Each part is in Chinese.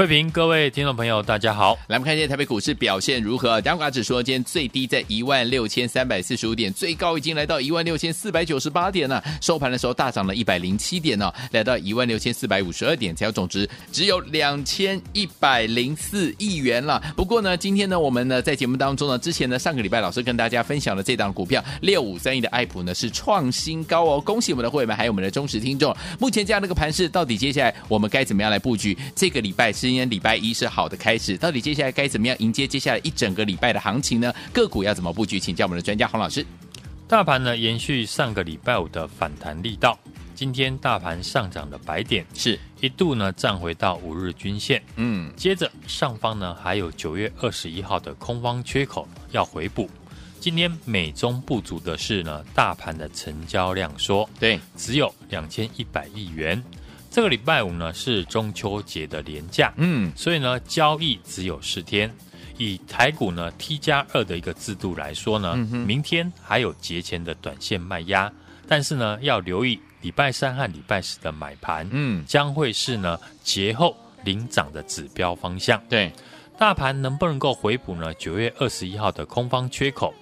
慧平，各位听众朋友，大家好。来，我们看一下台北股市表现如何？加权指数今天最低在一万六千三百四十五点，最高已经来到一万六千四百九十八点了。收盘的时候大涨了一百零七点呢、来到一万六千四百五十二点，成交总值只有两千一百零四亿元了。不过呢，今天呢，我们呢在节目当中呢，之前呢上个礼拜老师跟大家分享的这档股票六五三一的爱普呢是创新高哦，恭喜我们的会员们还有我们的忠实听众。目前这样的一个盘势，到底接下来我们该怎么样来布局？这个礼拜是。今天礼拜一是好的开始，到底接下来该怎么样迎接接下来一整个礼拜的行情呢？个股要怎么布局？请教我们的专家洪老师。大盘呢延续上个礼拜五的反弹力道，今天大盘上涨的白点，是一度呢站回到五日均线，嗯，接着上方呢还有九月二十一号的空方缺口要回补。今天美中不足的是呢，大盘的成交量说，对，只有两千一百亿元。这个礼拜五呢是中秋节的连假，嗯，所以呢交易只有四天。以台股呢 T 加二的一个制度来说呢，嗯、明天还有节前的短线卖压，但是呢要留意礼拜三和礼拜四的买盘，嗯，将会是呢节后领涨的指标方向。对，大盘能不能够回补呢？九月二十一号的空方缺口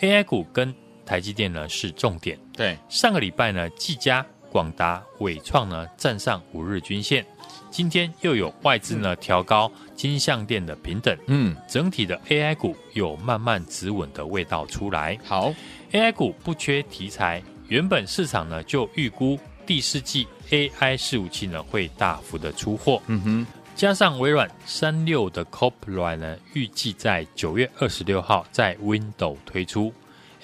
，AI 股跟台积电呢是重点。对，上个礼拜呢技嘉。广达、伟创呢站上五日均线，今天又有外资呢调高金像电的平等，嗯，整体的 AI 股有慢慢止稳的味道出来。好，AI 股不缺题材，原本市场呢就预估第四季 AI 伺服器呢会大幅的出货，嗯哼，加上微软三六的 Copilot 呢预计在九月二十六号在 Windows 推出。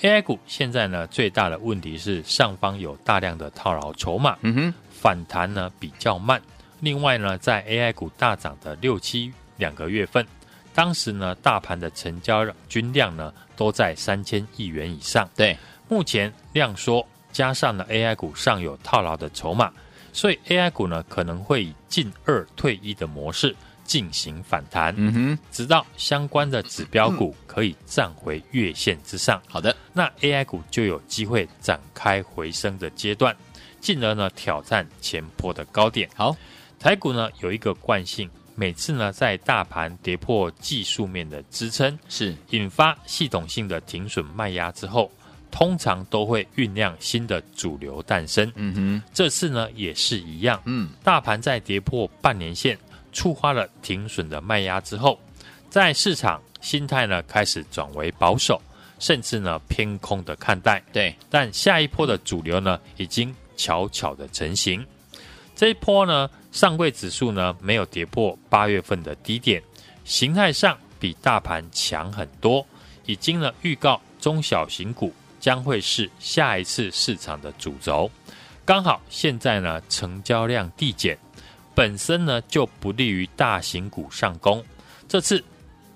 AI 股现在呢，最大的问题是上方有大量的套牢筹码，嗯哼，反弹呢比较慢。另外呢，在 AI 股大涨的六七两个月份，当时呢，大盘的成交均量呢都在三千亿元以上。对，目前量缩，加上呢 AI 股上有套牢的筹码，所以 AI 股呢可能会以进二退一的模式。进行反弹，嗯哼，直到相关的指标股可以站回月线之上。好的，那 AI 股就有机会展开回升的阶段，进而呢挑战前波的高点。好，台股呢有一个惯性，每次呢在大盘跌破技术面的支撑，是引发系统性的停损卖压之后，通常都会酝酿新的主流诞生。嗯哼，这次呢也是一样。嗯，大盘在跌破半年线。触发了停损的卖压之后，在市场心态呢开始转为保守，甚至呢偏空的看待。对，但下一波的主流呢已经悄悄的成型。这一波呢，上柜指数呢没有跌破八月份的低点，形态上比大盘强很多，已经呢预告中小型股将会是下一次市场的主轴。刚好现在呢成交量递减。本身呢就不利于大型股上攻，这次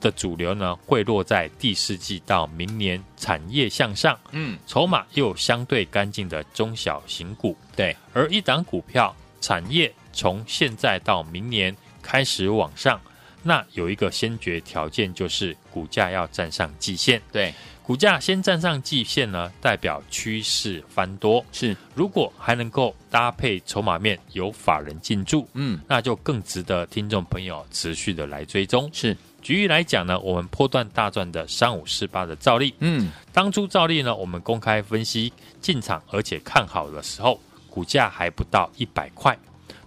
的主流呢会落在第四季到明年产业向上，嗯，筹码又相对干净的中小型股，对，而一档股票产业从现在到明年开始往上，那有一个先决条件就是股价要站上季线，对。股价先站上季线呢，代表趋势翻多。是，如果还能够搭配筹码面有法人进驻，嗯，那就更值得听众朋友持续的来追踪。是，举例来讲呢，我们破段大赚的三五四八的兆利，嗯，当初兆利呢，我们公开分析进场而且看好的时候，股价还不到一百块，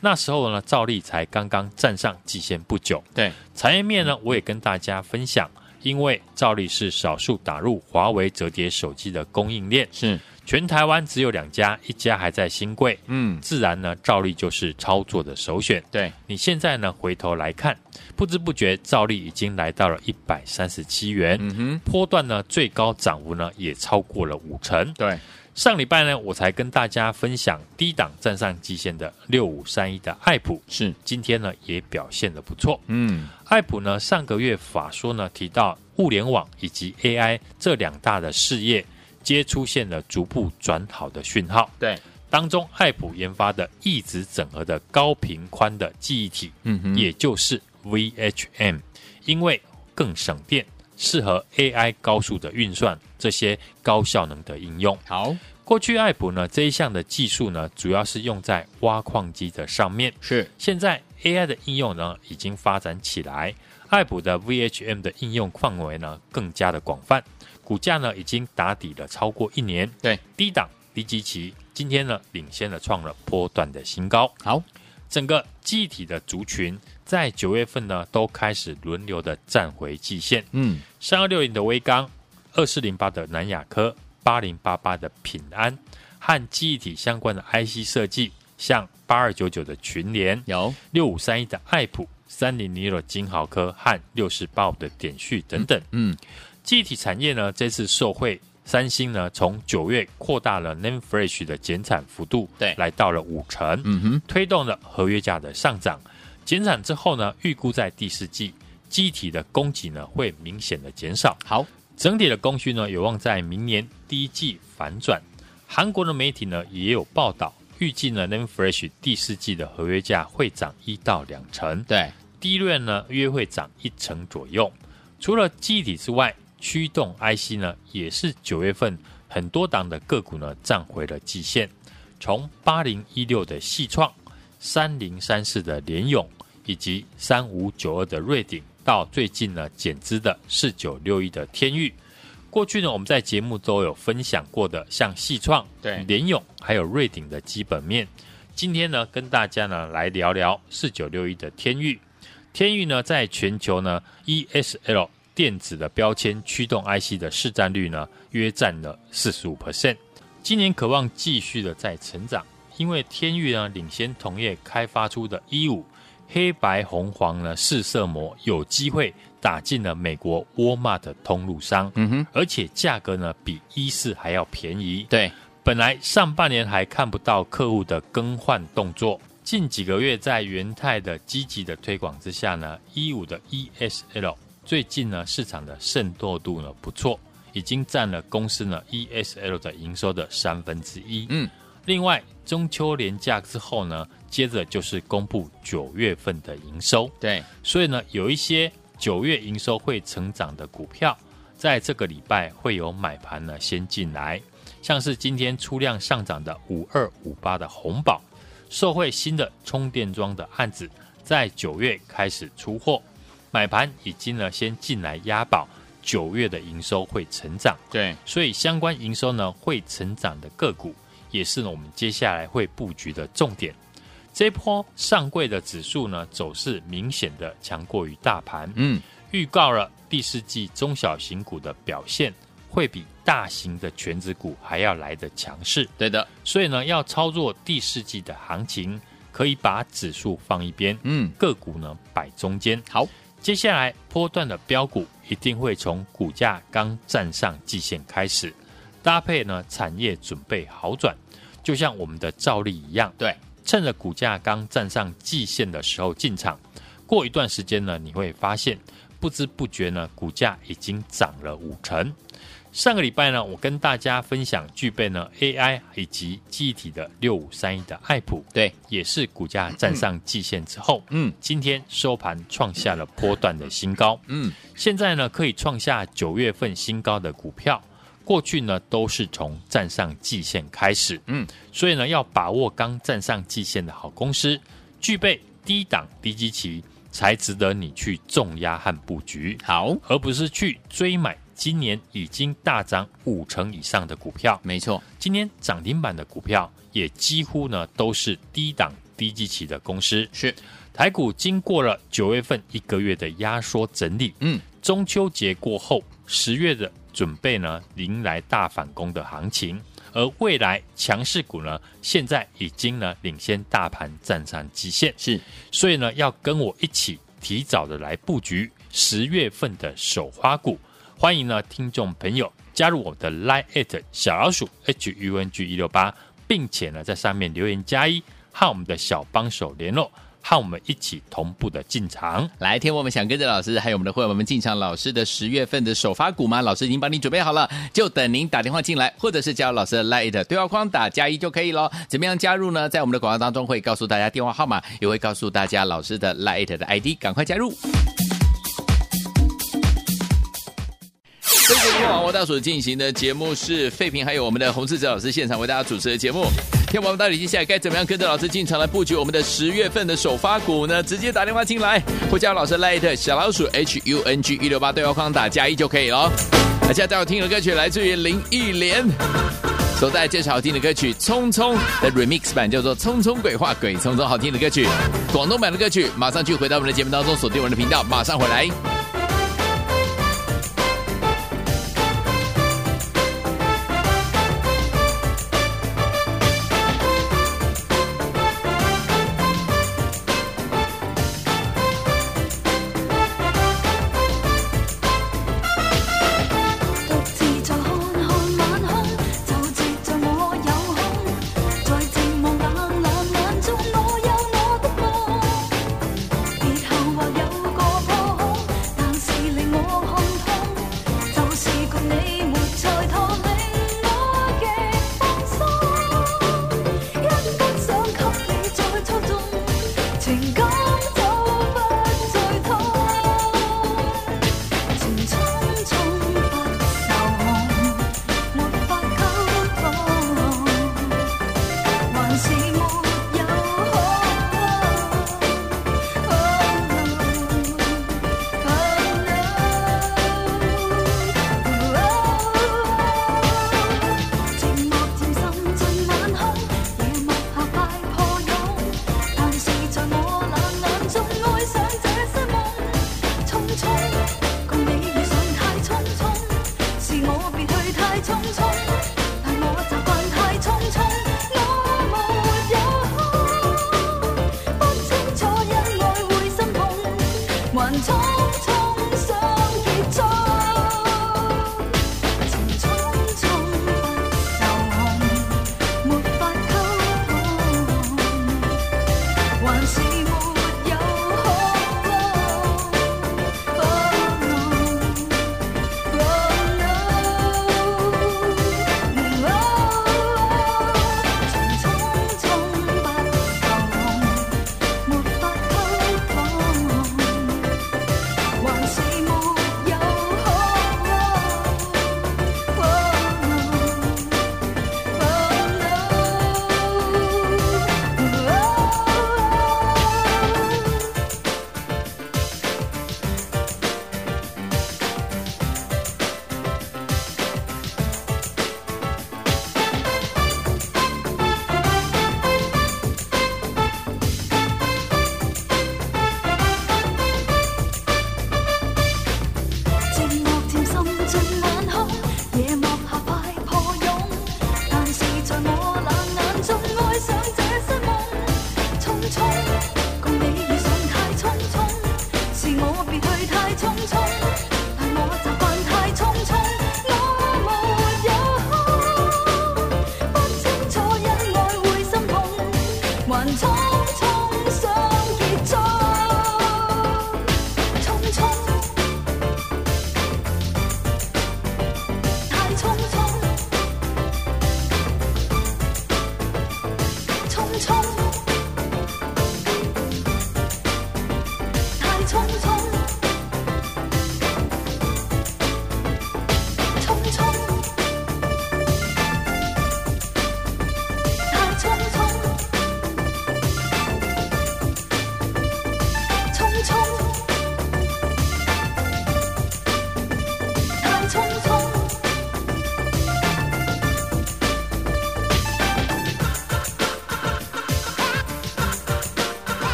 那时候呢，兆利才刚刚站上季线不久。对，产业面呢，我也跟大家分享。因为兆利是少数打入华为折叠手机的供应链，是。全台湾只有两家，一家还在新贵，嗯，自然呢，兆利就是操作的首选。对，你现在呢，回头来看，不知不觉兆利已经来到了一百三十七元，嗯哼，波段呢最高涨幅呢也超过了五成。对。上礼拜呢，我才跟大家分享低档站上极限的六五三一的爱普，是今天呢也表现的不错。嗯，爱普呢上个月法说呢提到物联网以及 AI 这两大的事业皆出现了逐步转好的讯号。对，当中爱普研发的一直整合的高频宽的记忆体，嗯哼，也就是 VHM，因为更省电，适合 AI 高速的运算，这些高效能的应用。好，过去爱普呢这一项的技术呢，主要是用在挖矿机的上面。是，现在 AI 的应用呢，已经发展起来，爱普的 VHM 的应用范围呢，更加的广泛。股价呢，已经打底了超过一年。对，低档低基期，今天呢，领先了创了波段的新高。好，整个记忆体的族群在九月份呢，都开始轮流的站回季线。嗯，三二六零的威刚，二四零八的南亚科，八零八八的品安，和记忆体相关的 IC 设计，像八二九九的群联，有六五三一的爱普，三零零六的金豪科和六四八五的点序等等。嗯。嗯记忆体产业呢，这次受惠三星呢，从九月扩大了 NAND Flash 的减产幅度，对，来到了五成，嗯哼，推动了合约价的上涨。减产之后呢，预估在第四季记忆体的供给呢，会明显的减少。好，整体的供需呢，有望在明年第一季反转。韩国的媒体呢，也有报道，预计呢 n a n Fresh 第四季的合约价会涨一到两成，对，DRAM 呢约会涨一成左右。除了记忆体之外，驱动 IC 呢，也是九月份很多档的个股呢站回了季线，从八零一六的细创、三零三四的联咏以及三五九二的瑞鼎，到最近呢减资的四九六一的天域。过去呢我们在节目都有分享过的，像细创、对联咏还有瑞鼎的基本面。今天呢跟大家呢来聊聊四九六一的天域。天域呢在全球呢 ESL。电子的标签驱动 IC 的市占率呢，约占了四十五 percent。今年渴望继续的在成长，因为天域呢领先同业开发出的 E 五黑白红黄呢四色膜，有机会打进了美国沃尔玛的通路商。嗯哼，而且价格呢比一四还要便宜。对，本来上半年还看不到客户的更换动作，近几个月在元泰的积极的推广之下呢，E 五的 ESL。最近呢，市场的渗透度呢不错，已经占了公司呢 ESL 的营收的三分之一。嗯，另外中秋连假之后呢，接着就是公布九月份的营收。对，所以呢，有一些九月营收会成长的股票，在这个礼拜会有买盘呢先进来，像是今天出量上涨的五二五八的红宝，受惠新的充电桩的案子，在九月开始出货。买盘已经呢先进来押宝，九月的营收会成长，对，所以相关营收呢会成长的个股，也是呢我们接下来会布局的重点。这波上柜的指数呢走势明显的强过于大盘，嗯，预告了第四季中小型股的表现会比大型的全指股还要来得强势，对的，所以呢要操作第四季的行情，可以把指数放一边，嗯，个股呢摆中间，好。接下来波段的标股一定会从股价刚站上季线开始，搭配呢产业准备好转，就像我们的照例一样，对，趁着股价刚站上季线的时候进场，过一段时间呢，你会发现不知不觉呢股价已经涨了五成。上个礼拜呢，我跟大家分享具备呢 AI 以及记忆体的六五三一的爱普，对，也是股价站上季线之后，嗯，今天收盘创下了波段的新高，嗯，现在呢可以创下九月份新高的股票，过去呢都是从站上季线开始，嗯，所以呢要把握刚站上季线的好公司，具备低档低基期，才值得你去重压和布局，好，而不是去追买。今年已经大涨五成以上的股票，没错。今天涨停板的股票也几乎呢都是低档低基期的公司。是，台股经过了九月份一个月的压缩整理，嗯，中秋节过后，十月的准备呢迎来大反攻的行情，而未来强势股呢现在已经呢领先大盘站上极限，是，所以呢要跟我一起提早的来布局十月份的首花股。欢迎呢，听众朋友加入我们的 Line@ 小老鼠 HUNG 一六八，并且呢，在上面留言加一，和我们的小帮手联络。和我们一起同步的进场。来，天我们想跟着老师，还有我们的会员们进场老师的十月份的首发股吗？老师已经帮你准备好了，就等您打电话进来，或者是加入老师的 Line 对话框打加一就可以喽。怎么样加入呢？在我们的广告当中会告诉大家电话号码，也会告诉大家老师的 Line 的 ID，赶快加入。这个网络大所进行的节目是费平，还有我们的洪志哲老师现场为大家主持的节目。天王们到底接下来该怎么样跟着老师进场来布局我们的十月份的首发股呢？直接打电话进来，或加老师 Light 小老鼠 H U N G 一六八对话框打加一就可以了。那现在带我听的歌曲来自于林忆莲，所带来这首好听的歌曲《匆匆》的 Remix 版叫做《匆匆鬼话鬼匆匆》，好听的歌曲，广东版的歌曲，马上就回到我们的节目当中，锁定我们的频道，马上回来。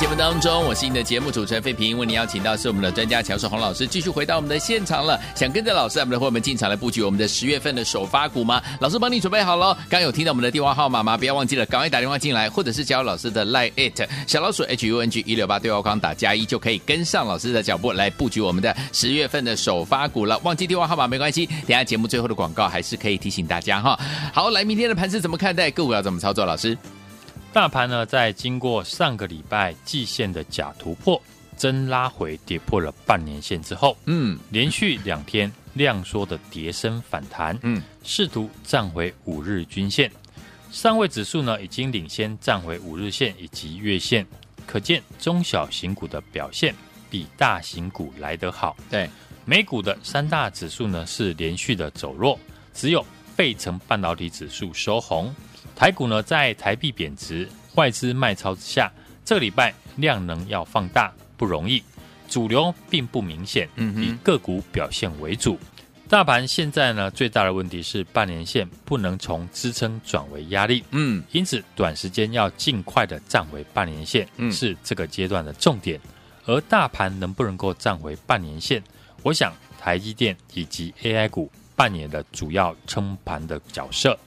节目当中，我是您的节目主持人费平，为您邀请到是我们的专家乔世宏老师，继续回到我们的现场了。想跟着老师，我们的伙伴们进场来布局我们的十月份的首发股吗？老师帮你准备好了，刚有听到我们的电话号码吗？不要忘记了，赶快打电话进来，或者是加入老师的 Line it 小老鼠 H U N G 一六八对话框打加一，就可以跟上老师的脚步来布局我们的十月份的首发股了。忘记电话号码没关系，等下节目最后的广告还是可以提醒大家哈。好，来明天的盘是怎么看待？个股要怎么操作？老师？大盘呢，在经过上个礼拜季线的假突破，真拉回跌破了半年线之后，嗯，连续两天量缩的跌升反弹，嗯，试图站回五日均线，上位指数呢已经领先站回五日线以及月线，可见中小型股的表现比大型股来得好。对，美股的三大指数呢是连续的走弱，只有费城半导体指数收红。台股呢，在台币贬值、外资卖超之下，这个礼拜量能要放大不容易，主流并不明显，以个股表现为主。大盘现在呢，最大的问题是半年线不能从支撑转为压力，嗯，因此短时间要尽快的站回半年线，是这个阶段的重点。而大盘能不能够站回半年线，我想台积电以及 AI 股扮演的主要撑盘的角色。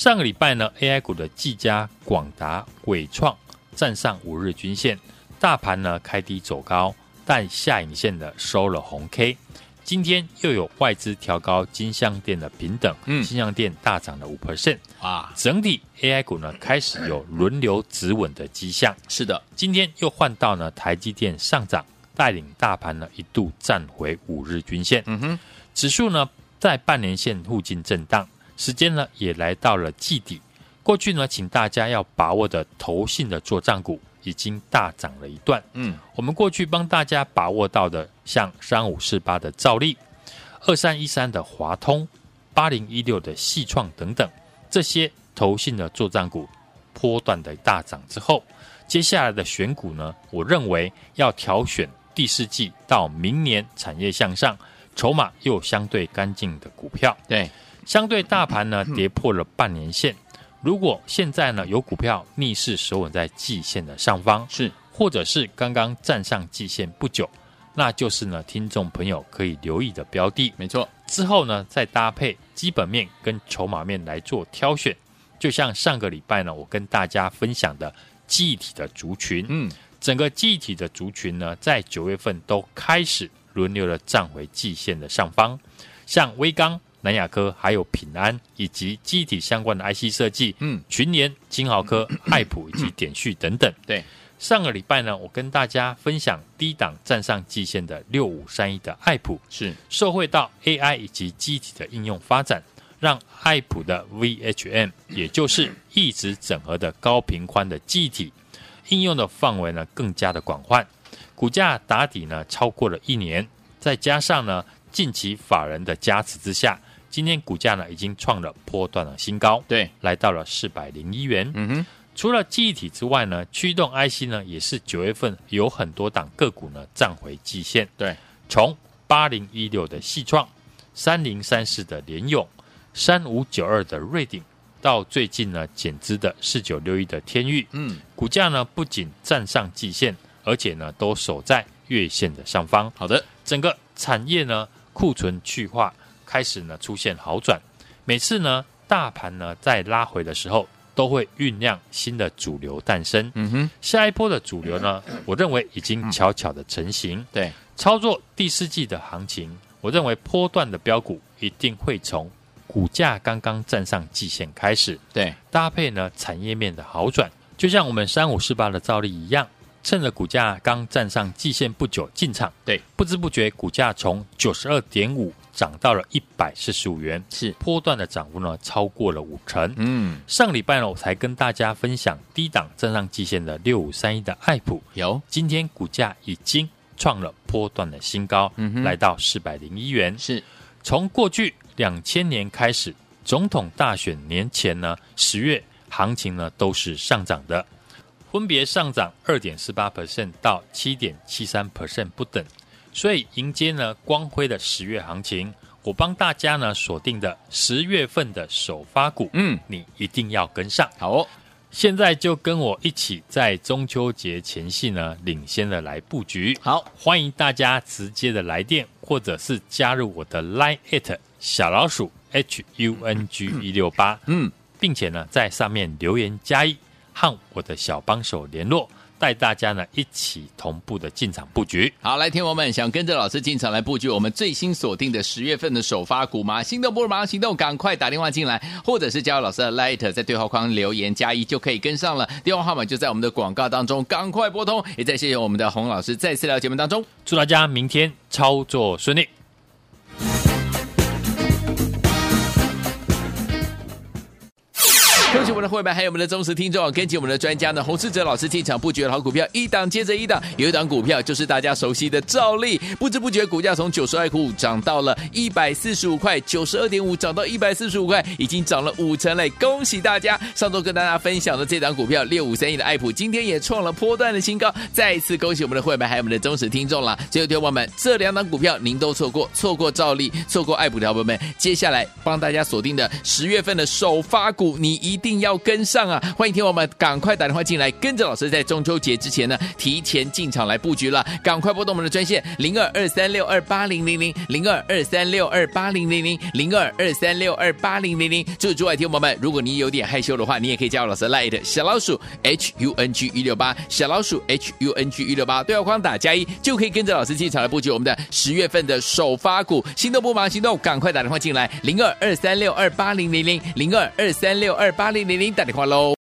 上个礼拜呢，AI 股的技嘉、广达、伟创站上五日均线，大盘呢开低走高，但下影线的收了红 K。今天又有外资调高金像电的平等，嗯，金像电大涨了五 percent 啊，整体 AI 股呢开始有轮流止稳的迹象。是的，今天又换到呢台积电上涨，带领大盘呢一度站回五日均线。嗯哼，指数呢在半年线附近震荡。时间呢也来到了季底，过去呢，请大家要把握的投信的作帐股已经大涨了一段。嗯，我们过去帮大家把握到的，像三五四八的兆利、二三一三的华通、八零一六的矽创等等，这些投信的作帐股波段的大涨之后，接下来的选股呢，我认为要挑选第四季到明年产业向上、筹码又相对干净的股票。对。相对大盘呢跌破了半年线，如果现在呢有股票逆势守稳在季线的上方，是。或者是刚刚站上季线不久，那就是呢听众朋友可以留意的标的。没错，之后呢再搭配基本面跟筹码面来做挑选，就像上个礼拜呢我跟大家分享的记忆体的族群，嗯，整个记忆体的族群呢在九月份都开始轮流的站回季线的上方，像微刚。南亚科还有平安以及机体相关的 IC 设计，嗯，群联、金豪科、爱普以及点序等等。对，上个礼拜呢，我跟大家分享低档站上季线的六五三一的爱普，是受惠到 AI 以及机体的应用发展，让爱普的 VHM，也就是一直整合的高频宽的机体应用的范围呢更加的广泛，股价打底呢超过了一年，再加上呢近期法人的加持之下。今天股价呢已经创了波段的新高，对，来到了四百零一元。嗯哼，除了记忆体之外呢，驱动 IC 呢也是九月份有很多档个股呢站回季线。对，从八零一六的矽创、三零三四的联咏、三五九二的瑞鼎，到最近呢减资的四九六一的天域，嗯，股价呢不仅站上季线，而且呢都守在月线的上方。好的，整个产业呢库存去化。开始呢出现好转，每次呢大盘呢在拉回的时候，都会酝酿新的主流诞生。嗯哼，下一波的主流呢，我认为已经悄悄的成型。对，操作第四季的行情，我认为波段的标股一定会从股价刚刚站上季线开始。对，搭配呢产业面的好转，就像我们三五四八的照例一样，趁着股价刚站上季线不久进场。对，不知不觉股价从九十二点五。涨到了一百四十五元，是。波段的涨幅呢，超过了五成。嗯，上礼拜呢，我才跟大家分享低档站上季线的六五三一的爱普，有。今天股价已经创了波段的新高，嗯哼，来到四百零一元。是。从过去两千年开始，总统大选年前呢，十月行情呢都是上涨的，分别上涨二点四八 percent 到七点七三 percent 不等。所以迎接呢光辉的十月行情，我帮大家呢锁定的十月份的首发股，嗯，你一定要跟上。好哦，现在就跟我一起在中秋节前夕呢，领先的来布局。好，欢迎大家直接的来电，或者是加入我的 Line at 小老鼠 H U N G 一六八，嗯，并且呢，在上面留言加一，和我的小帮手联络。带大家呢一起同步的进场布局。好，来，听友们想跟着老师进场来布局我们最新锁定的十月份的首发股吗？心动不如马上行动，赶快打电话进来，或者是加入老师的 Light，在对话框留言加一就可以跟上了。电话号码就在我们的广告当中，赶快拨通。也再谢谢我们的洪老师再次来到节目当中，祝大家明天操作顺利。们的会员，还有我们的忠实听众，跟紧我们的专家呢，洪世哲老师进场布局的好股票，一档接着一档，有一档股票就是大家熟悉的兆利，不知不觉股价从九十二块五涨到了一百四十五块，九十二点五涨到一百四十五块，已经涨了五成嘞！恭喜大家！上周跟大家分享的这档股票六五三一的爱普，今天也创了波段的新高，再一次恭喜我们的会员，还有我们的忠实听众了。最后，听众们，这两档股票您都错过，错过兆利，错过爱普的朋友们，接下来帮大家锁定的十月份的首发股，你。一定要要跟上啊！欢迎听我们赶快打电话进来，跟着老师在中秋节之前呢，提前进场来布局了。赶快拨动我们的专线零二二三六二八零零零零二二三六二八零零零零二二三六二八零零零。祝诸位听友们，如果你有点害羞的话，你也可以加入老师 Light 小老鼠 H U N G 一六八小老鼠 H U N G 一六八对话框打加一，就可以跟着老师进场来布局我们的十月份的首发股。心动不忙行动，赶快打电话进来零二二三六二八零零零零二二三六二八零。零零零打电话喽。